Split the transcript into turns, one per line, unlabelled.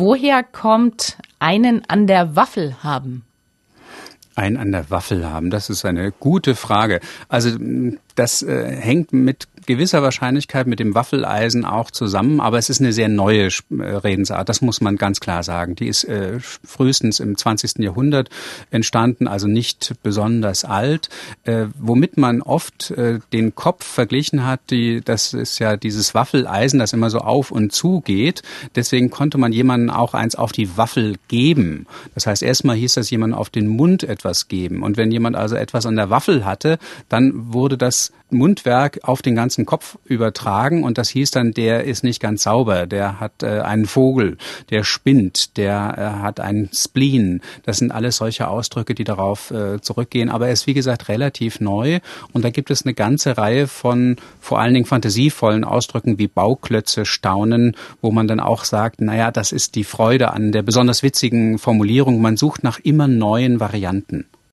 Woher kommt einen an der Waffel haben?
Einen an der Waffel haben, das ist eine gute Frage. Also das äh, hängt mit gewisser Wahrscheinlichkeit mit dem Waffeleisen auch zusammen, aber es ist eine sehr neue äh, Redensart, das muss man ganz klar sagen. Die ist äh, frühestens im 20. Jahrhundert entstanden, also nicht besonders alt, äh, womit man oft äh, den Kopf verglichen hat, die, das ist ja dieses Waffeleisen, das immer so auf und zu geht. Deswegen konnte man jemanden auch eins auf die Waffel geben. Das heißt, erstmal hieß das jemand auf den Mund etwas geben. Und wenn jemand also etwas an der Waffel hatte, dann wurde das Mundwerk auf den ganzen Kopf übertragen und das hieß dann, der ist nicht ganz sauber, der hat äh, einen Vogel, der spinnt, der äh, hat einen Spleen. Das sind alles solche Ausdrücke, die darauf äh, zurückgehen. Aber er ist, wie gesagt, relativ neu und da gibt es eine ganze Reihe von vor allen Dingen fantasievollen Ausdrücken wie Bauklötze, Staunen, wo man dann auch sagt, naja, das ist die Freude an der besonders witzigen Formulierung. Man sucht nach immer neuen Varianten.